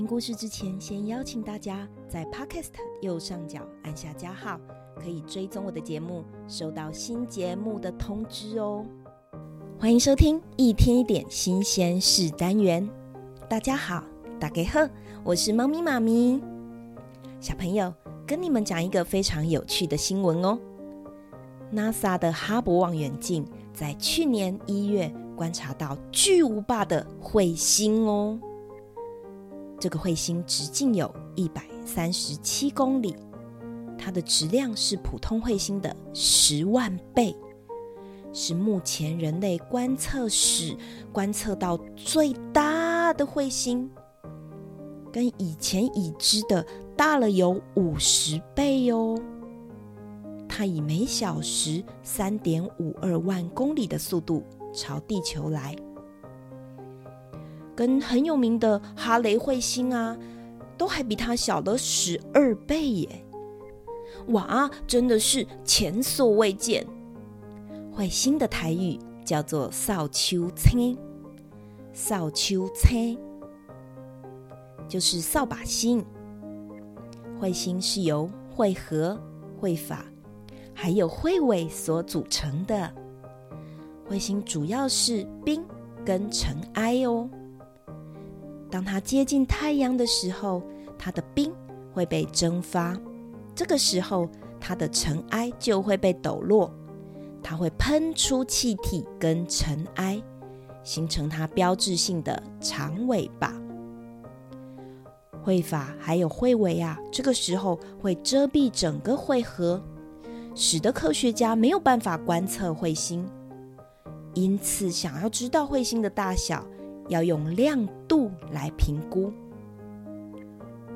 听故事之前，先邀请大家在 Podcast 右上角按下加号，可以追踪我的节目，收到新节目的通知哦。欢迎收听一天一点新鲜事单元。大家好，大家好，我是猫咪妈咪。小朋友，跟你们讲一个非常有趣的新闻哦。NASA 的哈勃望远镜在去年一月观察到巨无霸的彗星哦。这个彗星直径有一百三十七公里，它的质量是普通彗星的十万倍，是目前人类观测史观测到最大的彗星，跟以前已知的大了有五十倍哟。它以每小时三点五二万公里的速度朝地球来，跟很有名的哈雷彗星啊，都还比它小了十二倍耶！哇，真的是前所未见！彗星的台语叫做扫秋星，扫秋星就是扫把星。彗星是由彗核、彗发。还有彗尾所组成的彗星，主要是冰跟尘埃哦。当它接近太阳的时候，它的冰会被蒸发，这个时候它的尘埃就会被抖落，它会喷出气体跟尘埃，形成它标志性的长尾巴。彗发还有彗尾啊，这个时候会遮蔽整个彗核。使得科学家没有办法观测彗星，因此想要知道彗星的大小，要用亮度来评估。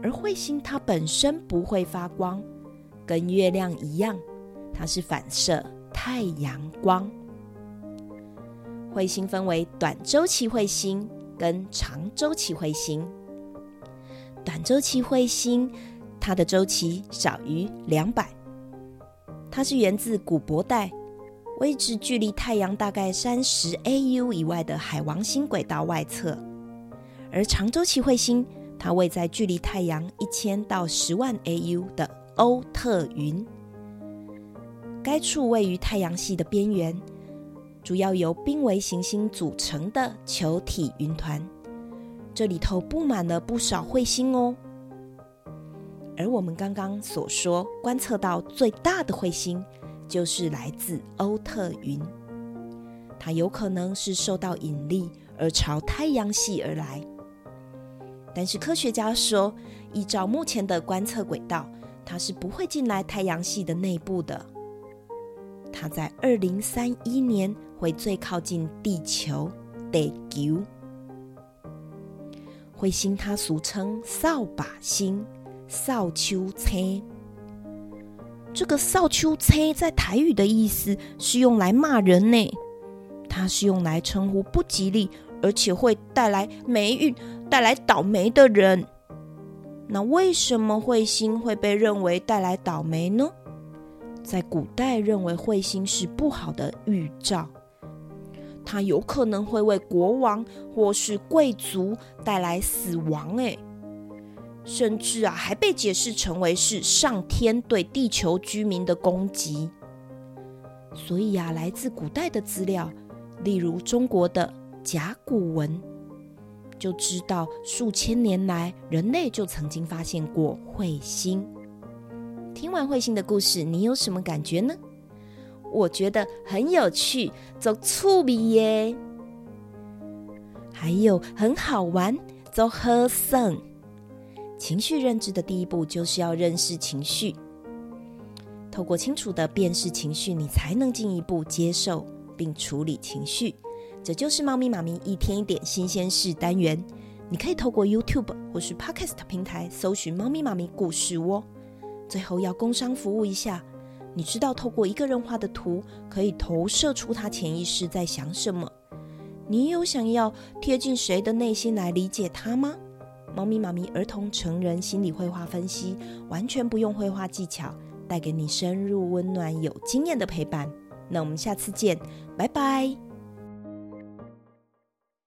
而彗星它本身不会发光，跟月亮一样，它是反射太阳光。彗星分为短周期彗星跟长周期彗星。短周期彗星，它的周期少于两百。它是源自古柏带，位置距离太阳大概三十 AU 以外的海王星轨道外侧，而长周期彗星它位在距离太阳一千到十万 AU 的欧特云，该处位于太阳系的边缘，主要由濒危行星组成的球体云团，这里头布满了不少彗星哦。而我们刚刚所说观测到最大的彗星，就是来自欧特云。它有可能是受到引力而朝太阳系而来，但是科学家说，依照目前的观测轨道，它是不会进来太阳系的内部的。它在二零三一年会最靠近地球，地球。彗星它俗称扫把星。扫帚星，这个扫帚星在台语的意思是用来骂人呢，它是用来称呼不吉利，而且会带来霉运、带来倒霉的人。那为什么彗星会被认为带来倒霉呢？在古代，认为彗星是不好的预兆，它有可能会为国王或是贵族带来死亡。哎。甚至啊，还被解释成为是上天对地球居民的攻击。所以啊，来自古代的资料，例如中国的甲骨文，就知道数千年来人类就曾经发现过彗星。听完彗星的故事，你有什么感觉呢？我觉得很有趣，走趣味耶，还有很好玩，走好耍。情绪认知的第一步就是要认识情绪，透过清楚的辨识情绪，你才能进一步接受并处理情绪。这就是猫咪妈咪一天一点新鲜事单元。你可以透过 YouTube 或是 Podcast 平台搜寻“猫咪妈咪故事窝”。最后要工商服务一下，你知道透过一个人画的图可以投射出他潜意识在想什么？你有想要贴近谁的内心来理解他吗？猫咪妈咪儿童成人心理绘画分析，完全不用绘画技巧，带给你深入温暖、有经验的陪伴。那我们下次见，拜拜。